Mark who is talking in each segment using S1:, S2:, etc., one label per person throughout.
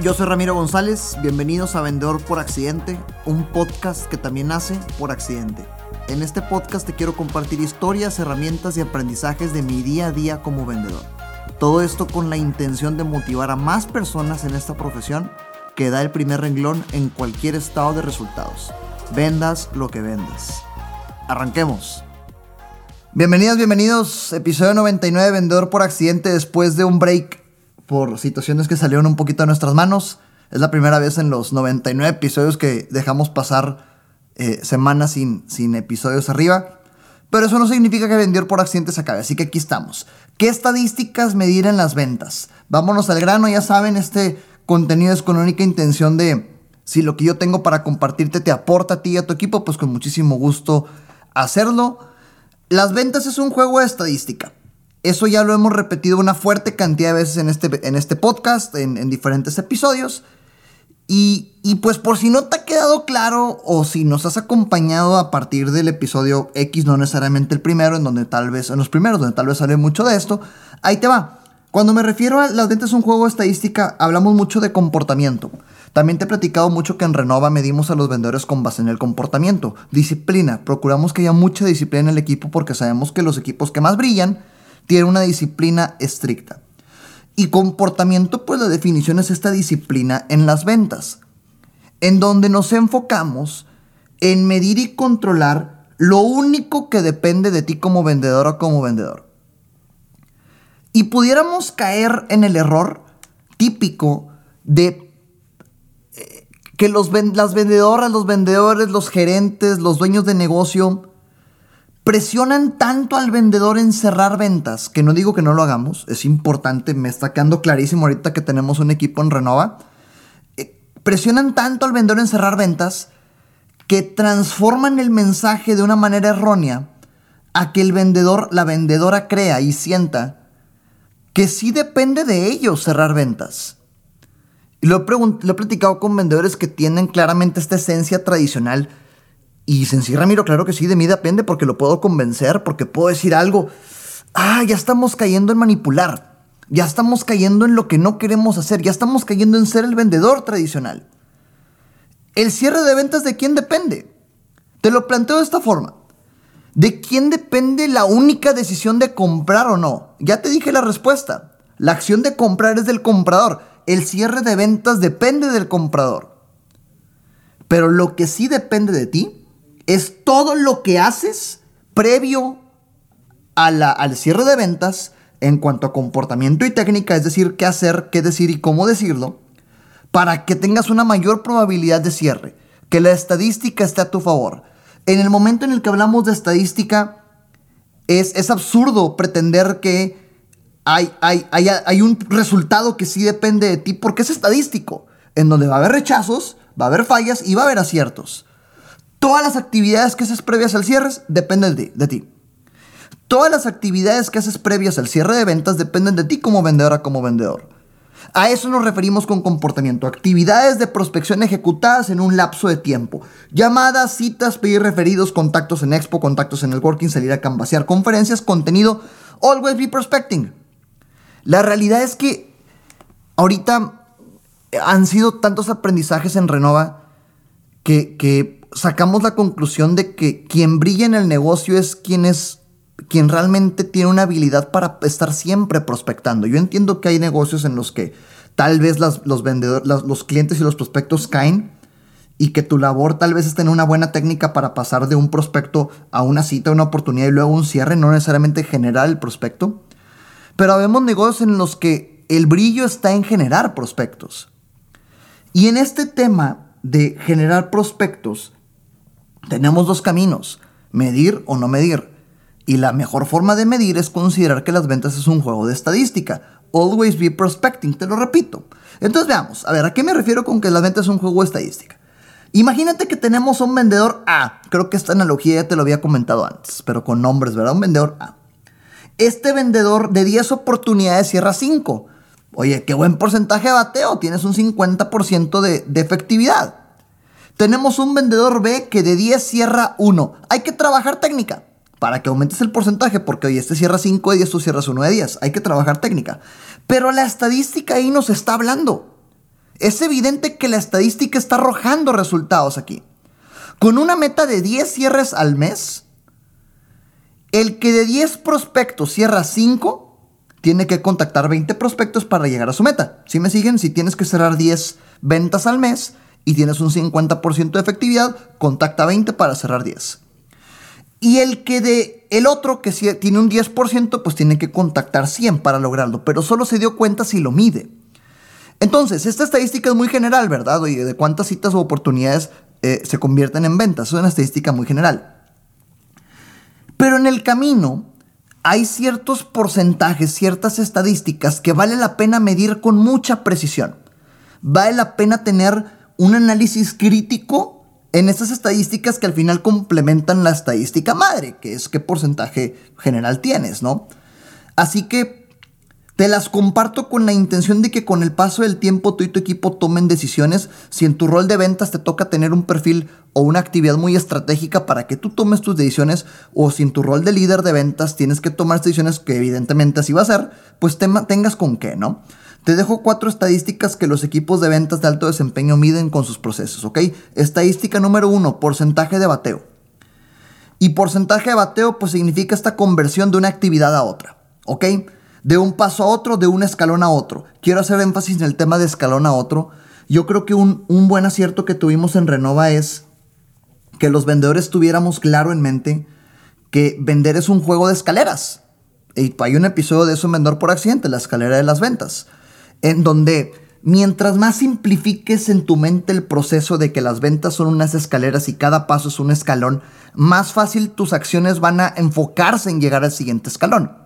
S1: Yo soy Ramiro González, bienvenidos a Vendedor por Accidente, un podcast que también nace por accidente. En este podcast te quiero compartir historias, herramientas y aprendizajes de mi día a día como vendedor. Todo esto con la intención de motivar a más personas en esta profesión que da el primer renglón en cualquier estado de resultados. Vendas lo que vendas. Arranquemos. Bienvenidos, bienvenidos. Episodio 99, Vendedor por Accidente, después de un break por situaciones que salieron un poquito de nuestras manos. Es la primera vez en los 99 episodios que dejamos pasar eh, semanas sin, sin episodios arriba. Pero eso no significa que Vendedor por Accidente se acabe, así que aquí estamos. ¿Qué estadísticas medir en las ventas? Vámonos al grano, ya saben, este contenido es con única intención de si lo que yo tengo para compartirte te aporta a ti y a tu equipo, pues con muchísimo gusto hacerlo. Las ventas es un juego de estadística. Eso ya lo hemos repetido una fuerte cantidad de veces en este, en este podcast, en, diferentes episodios. Y, y, pues por si no te ha quedado claro o si nos has acompañado a partir del episodio X, no necesariamente el primero, en donde tal vez, en los primeros, donde tal vez sale mucho de esto, ahí te va. Cuando me refiero a las ventas un juego de estadística, hablamos mucho de comportamiento. También te he platicado mucho que en Renova medimos a los vendedores con base en el comportamiento. Disciplina. Procuramos que haya mucha disciplina en el equipo porque sabemos que los equipos que más brillan tiene una disciplina estricta. Y comportamiento, pues la definición es esta disciplina en las ventas, en donde nos enfocamos en medir y controlar lo único que depende de ti como vendedor o como vendedor. Y pudiéramos caer en el error típico de eh, que los, las vendedoras, los vendedores, los gerentes, los dueños de negocio presionan tanto al vendedor en cerrar ventas, que no digo que no lo hagamos, es importante, me está quedando clarísimo ahorita que tenemos un equipo en Renova, eh, presionan tanto al vendedor en cerrar ventas que transforman el mensaje de una manera errónea a que el vendedor, la vendedora crea y sienta que sí depende de ellos cerrar ventas. Y lo he, platicado con vendedores que tienen claramente esta esencia tradicional y sí, Ramiro, claro que sí, de mí depende porque lo puedo convencer, porque puedo decir algo. Ah, ya estamos cayendo en manipular. Ya estamos cayendo en lo que no queremos hacer. Ya estamos cayendo en ser el vendedor tradicional. El cierre de ventas de quién depende. Te lo planteo de esta forma. ¿De quién depende la única decisión de comprar o no? Ya te dije la respuesta. La acción de comprar es del comprador. El cierre de ventas depende del comprador. Pero lo que sí depende de ti es todo lo que haces previo al cierre de ventas en cuanto a comportamiento y técnica, es decir, qué hacer, qué decir y cómo decirlo, para que tengas una mayor probabilidad de cierre, que la estadística esté a tu favor. En el momento en el que hablamos de estadística, es, absurdo pretender que hay un resultado que sí depende de ti, porque es estadístico, en donde va a haber rechazos, va a haber fallas y va a haber aciertos. Todas las actividades que haces previas al cierre dependen de, de, ti. Todas las actividades que haces previas al cierre de ventas dependen de ti como vendedora, como vendedor. A eso nos referimos con comportamiento. Actividades de prospección ejecutadas en un lapso de tiempo. Llamadas, citas, pedir referidos, contactos en expo, contactos en el working, salir a cambasear, conferencias, contenido. Always be prospecting. La realidad es que ahorita han sido tantos aprendizajes en Renova que, que sacamos la conclusión de que quien brilla en el negocio es quien es quien realmente tiene una habilidad para estar siempre prospectando. Yo entiendo que hay negocios en los que tal vez los vendedores, los clientes y los prospectos caen y que tu labor tal vez es tener una buena técnica para pasar de un prospecto a una cita, una oportunidad y luego un cierre, no necesariamente generar el prospecto. Pero vemos negocios en los que el brillo está en generar prospectos. Y en este tema de generar prospectos, tenemos dos caminos, medir o no medir. Y la mejor forma de medir es considerar que las ventas es un juego de estadística. Always be prospecting, te lo repito. Entonces veamos, a ver, ¿a qué me refiero con que las ventas es un juego de estadística? Imagínate que tenemos un vendedor A. Creo que esta analogía ya te lo había comentado antes, pero con nombres, ¿verdad? Un vendedor A. Este vendedor de 10 oportunidades cierra 5. Oye, qué buen porcentaje de bateo, tienes un 50% de, de efectividad. Tenemos un vendedor B que de 10 cierra 1. Hay que trabajar técnica para que aumentes el porcentaje, porque hoy este cierra 5 de 10, tú cierras 1 de 10. Hay que trabajar técnica. Pero la estadística ahí nos está hablando. Es evidente que la estadística está arrojando resultados aquí. Con una meta de 10 cierres al mes, el que de 10 prospectos cierra 5, tiene que contactar 20 prospectos para llegar a su meta. Si me siguen, si tienes que cerrar 10 ventas al mes y tienes un 50% de efectividad, contacta 20 para cerrar 10. Y el que de el otro que tiene un 10%, pues tiene que contactar 100 para lograrlo, pero solo se dio cuenta si lo mide. Entonces, esta estadística es muy general, ¿verdad? Oye, de cuántas citas o oportunidades eh, se convierten en ventas. Es una estadística muy general. Pero en el camino hay ciertos porcentajes, ciertas estadísticas que vale la pena medir con mucha precisión. Vale la pena tener un análisis crítico en estas estadísticas que al final complementan la estadística madre, que es qué porcentaje general tienes, ¿no? Así que te las comparto con la intención de que con el paso del tiempo tú y tu equipo tomen decisiones. Si en tu rol de ventas te toca tener un perfil o una actividad muy estratégica para que tú tomes tus decisiones, o si en tu rol de líder de ventas tienes que tomar decisiones que evidentemente así va a ser, pues tengas con qué, ¿no? Te dejo cuatro estadísticas que los equipos de ventas de alto desempeño miden con sus procesos, ¿ok? Estadística número uno, porcentaje de bateo. Y porcentaje de bateo, pues significa esta conversión de una actividad a otra, ¿ok? De un paso a otro, de un escalón a otro. Quiero hacer énfasis en el tema de escalón a otro. Yo creo que un, un buen acierto que tuvimos en Renova es que los vendedores tuviéramos claro en mente que vender es un juego de escaleras. Y hay un episodio de eso en Vendedor por Accidente, la escalera de las ventas en donde mientras más simplifiques en tu mente el proceso de que las ventas son unas escaleras y cada paso es un escalón, más fácil tus acciones van a enfocarse en llegar al siguiente escalón.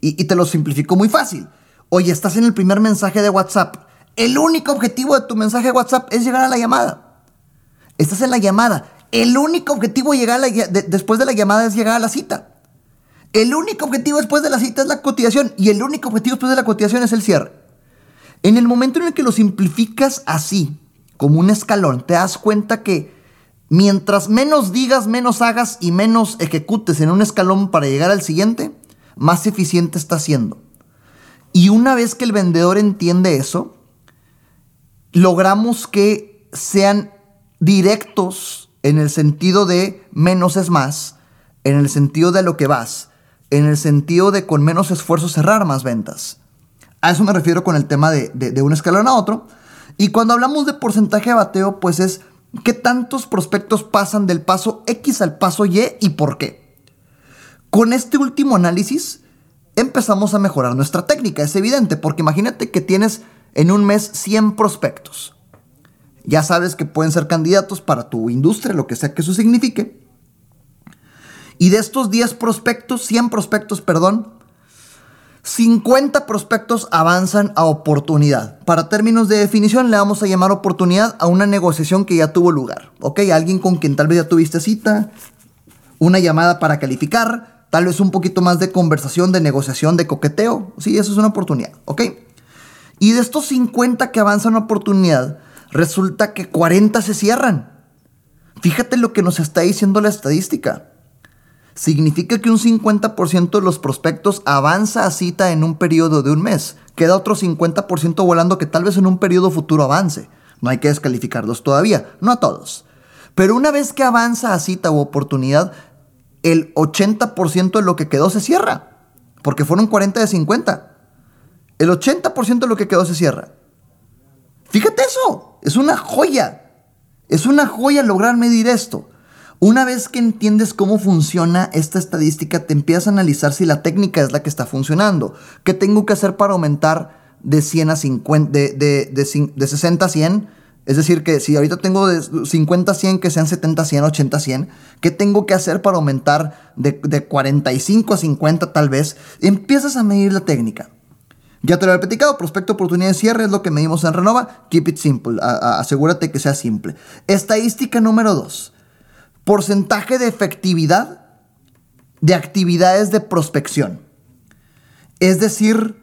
S1: Y, te lo simplifico muy fácil. Oye, estás en el primer mensaje de WhatsApp. El único objetivo de tu mensaje de WhatsApp es llegar a la llamada. Estás en la llamada. El único objetivo llegar después de la llamada es llegar a la cita. El único objetivo después de la cita es la cotización y el único objetivo después de la cotización es el cierre. En el momento en el que lo simplificas así, como un escalón, te das cuenta que mientras menos digas, menos hagas y menos ejecutes en un escalón para llegar al siguiente, más eficiente está siendo. Y una vez que el vendedor entiende eso, logramos que sean directos en el sentido de menos es más, en el sentido de lo que vas, en el sentido de con menos esfuerzo cerrar más ventas. A eso me refiero con el tema de, un escalón a otro. Y cuando hablamos de porcentaje de bateo, pues es qué tantos prospectos pasan del paso X al paso Y y por qué. Con este último análisis empezamos a mejorar nuestra técnica, es evidente, porque imagínate que tienes en un mes 100 prospectos. Ya sabes que pueden ser candidatos para tu industria, lo que sea que eso signifique. Y de estos 10 prospectos, 100 prospectos, perdón, 50 prospectos avanzan a oportunidad. Para términos de definición, le vamos a llamar oportunidad a una negociación que ya tuvo lugar. ¿Ok? Alguien con quien tal vez ya tuviste cita, una llamada para calificar, tal vez un poquito más de conversación, de negociación, de coqueteo. Sí, eso es una oportunidad. ¿Ok? Y de estos 50 que avanzan a oportunidad, resulta que 40 se cierran. Fíjate lo que nos está diciendo la estadística significa que un 50% de los prospectos avanza a cita en un periodo de un mes. Queda otro 50% volando que tal vez en un periodo futuro avance. No hay que descalificarlos todavía, no a todos. Pero una vez que avanza a cita u oportunidad, el 80% de lo que quedó se cierra. Porque fueron 40 de 50. El 80% de lo que quedó se cierra. Fíjate eso. Es una joya. Es una joya lograr medir esto. Una vez que entiendes cómo funciona esta estadística, te empiezas a analizar si la técnica es la que está funcionando. ¿Qué tengo que hacer para aumentar de 100 a 50, de, de, 60 a 100? Es decir, que si ahorita tengo de 50 a 100, que sean 70 a 100, 80 a 100, ¿qué tengo que hacer para aumentar de, de 45 a 50 tal vez? Empiezas a medir la técnica. Ya te lo he platicado, prospecto, oportunidad de cierre es lo que medimos en Renova. Keep it simple, asegúrate que sea simple. Estadística número 2 porcentaje de efectividad de actividades de prospección. Es decir,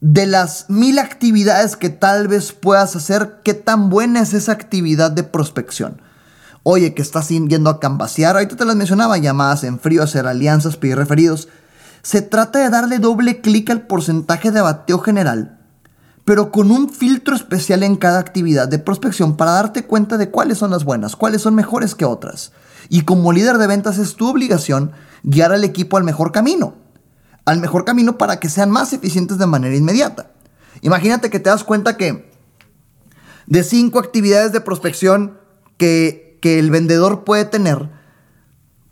S1: de las mil actividades que tal vez puedas hacer, ¿qué tan buena es esa actividad de prospección? Oye, que estás yendo a cambasear, ahorita te las mencionaba, llamadas en frío, hacer alianzas, pedir referidos. Se trata de darle doble clic al porcentaje de bateo general pero con un filtro especial en cada actividad de prospección para darte cuenta de cuáles son las buenas, cuáles son mejores que otras. Y como líder de ventas es tu obligación guiar al equipo al mejor camino, al mejor camino para que sean más eficientes de manera inmediata. Imagínate que te das cuenta que de cinco actividades de prospección que, que el vendedor puede tener,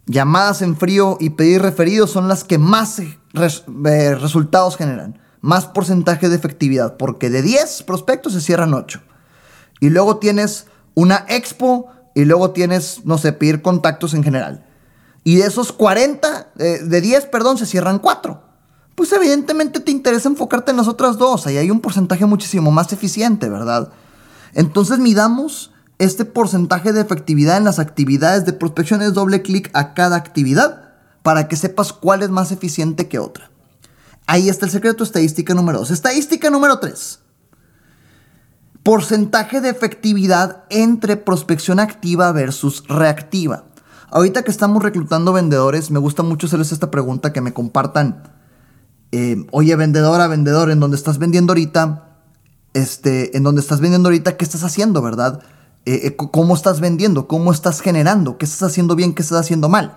S1: llamadas en frío y pedir referidos son las que más eh, resultados generan más porcentaje de efectividad, porque de 10 prospectos se cierran 8. Y luego tienes una expo y luego tienes, no sé, pedir contactos en general. Y de esos 40, eh, de 10, perdón, se cierran 4. Pues evidentemente te interesa enfocarte en las otras dos. Ahí hay un porcentaje muchísimo más eficiente, ¿verdad? Entonces midamos este porcentaje de efectividad en las actividades de prospección es doble clic a cada actividad para que sepas cuál es más eficiente que otra. Ahí está el secreto, estadística número 2. Estadística número 3. Porcentaje de efectividad entre prospección activa versus reactiva. Ahorita que estamos reclutando vendedores, me gusta mucho hacerles esta pregunta, que me compartan, eh, oye vendedora, vendedor, en donde estás vendiendo ahorita, este, en donde estás vendiendo ahorita, ¿qué estás haciendo, verdad? Eh, eh, ¿Cómo estás vendiendo? ¿Cómo estás generando? ¿Qué estás haciendo bien? ¿Qué estás haciendo mal?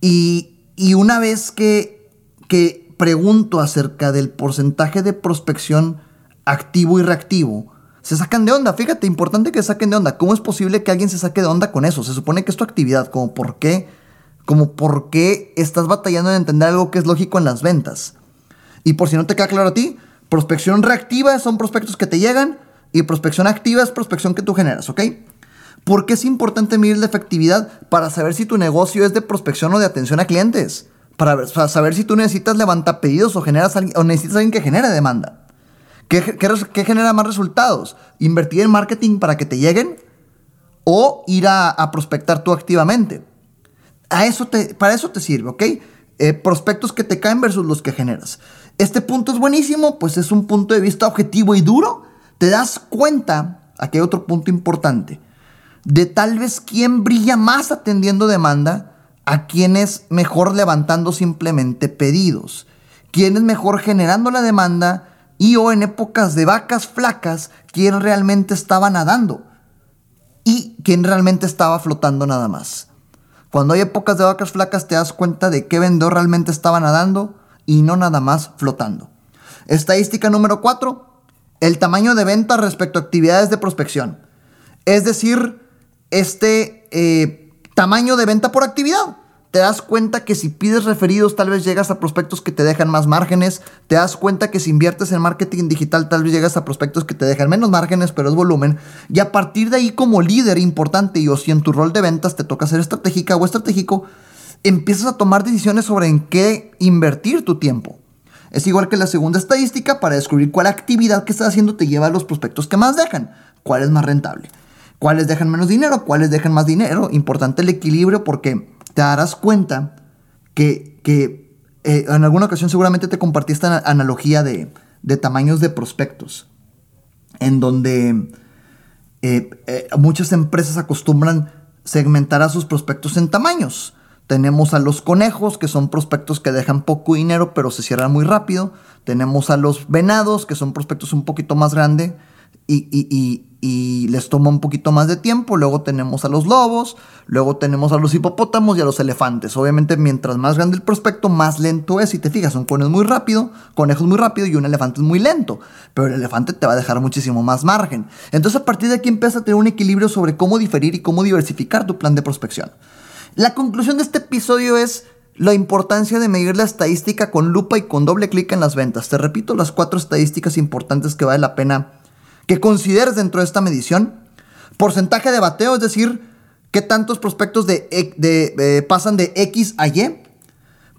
S1: Y, y una vez que, que pregunto acerca del porcentaje de prospección activo y reactivo, se sacan de onda. Fíjate, importante que se saquen de onda. ¿Cómo es posible que alguien se saque de onda con eso? Se supone que es tu actividad, como por qué, como por qué estás batallando en entender algo que es lógico en las ventas. Y por si no te queda claro a ti, prospección reactiva son prospectos que te llegan y prospección activa es prospección que tú generas, ¿ok? ¿Por qué es importante medir la efectividad para saber si tu negocio es de prospección o de atención a clientes? Para, saber si tú necesitas levantar pedidos o, generas o necesitas alguien que genere demanda. ¿Qué, qué, genera más resultados? ¿Invertir en marketing para que te lleguen? ¿O ir a, prospectar tú activamente? A eso te, para eso te sirve, ¿ok? Eh, prospectos que te caen versus los que generas. Este punto es buenísimo, pues es un punto de vista objetivo y duro. Te das cuenta, aquí hay otro punto importante, de tal vez quién brilla más atendiendo demanda a quién es mejor levantando simplemente pedidos, quién es mejor generando la demanda y o en épocas de vacas flacas, quién realmente estaba nadando y quién realmente estaba flotando nada más. Cuando hay épocas de vacas flacas te das cuenta de qué vendedor realmente estaba nadando y no nada más flotando. Estadística número 4. El tamaño de venta respecto a actividades de prospección. Es decir, este eh, Tamaño de venta por actividad. Te das cuenta que si pides referidos tal vez llegas a prospectos que te dejan más márgenes. Te das cuenta que si inviertes en marketing digital tal vez llegas a prospectos que te dejan menos márgenes, pero es volumen. Y a partir de ahí como líder importante y o si en tu rol de ventas te toca ser estratégica o estratégico, empiezas a tomar decisiones sobre en qué invertir tu tiempo. Es igual que la segunda estadística para descubrir cuál actividad que estás haciendo te lleva a los prospectos que más dejan, cuál es más rentable cuáles dejan menos dinero, cuáles dejan más dinero. Importante el equilibrio porque te darás cuenta que, eh, en alguna ocasión seguramente te compartí esta analogía de, tamaños de prospectos, en donde eh, eh, muchas empresas acostumbran segmentar a sus prospectos en tamaños. Tenemos a los conejos, que son prospectos que dejan poco dinero, pero se cierran muy rápido. Tenemos a los venados, que son prospectos un poquito más grandes y, les toma un poquito más de tiempo. Luego tenemos a los lobos, luego tenemos a los hipopótamos y a los elefantes. Obviamente, mientras más grande el prospecto, más lento es. Si te fijas, un conejo muy rápido, conejos muy rápido y un elefante es muy lento. Pero el elefante te va a dejar muchísimo más margen. Entonces, a partir de aquí empieza a tener un equilibrio sobre cómo diferir y cómo diversificar tu plan de prospección. La conclusión de este episodio es la importancia de medir la estadística con lupa y con doble clic en las ventas. Te repito las cuatro estadísticas importantes que vale la pena que consideres dentro de esta medición. Porcentaje de bateo, es decir, qué tantos prospectos de, eh, pasan de X a Y.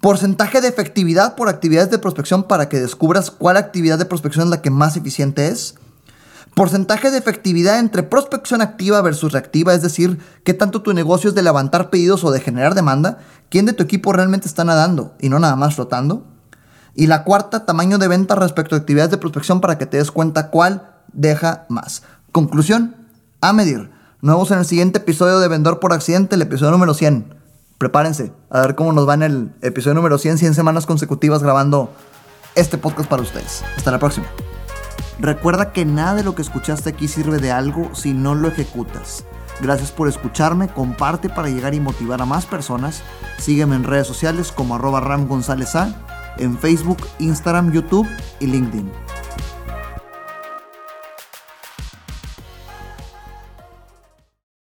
S1: Porcentaje de efectividad por actividades de prospección para que descubras cuál actividad de prospección es la que más eficiente es. Porcentaje de efectividad entre prospección activa versus reactiva, es decir, qué tanto tu negocio es de levantar pedidos o de generar demanda, quién de tu equipo realmente está nadando y no nada más flotando. Y la cuarta, tamaño de venta respecto a actividades de prospección para que te des cuenta cuál deja más. Conclusión, a medir. Nos vemos en el siguiente episodio de Vendedor por Accidente, el episodio número 100. Prepárense a ver cómo nos va en el episodio número 100, 100 semanas consecutivas grabando este podcast para ustedes. Hasta la próxima. Recuerda que nada de lo que escuchaste aquí sirve de algo si no lo ejecutas. Gracias por escucharme, comparte para llegar y motivar a más personas. Sígueme en redes sociales como arroba Ram González en Facebook, Instagram, YouTube y LinkedIn.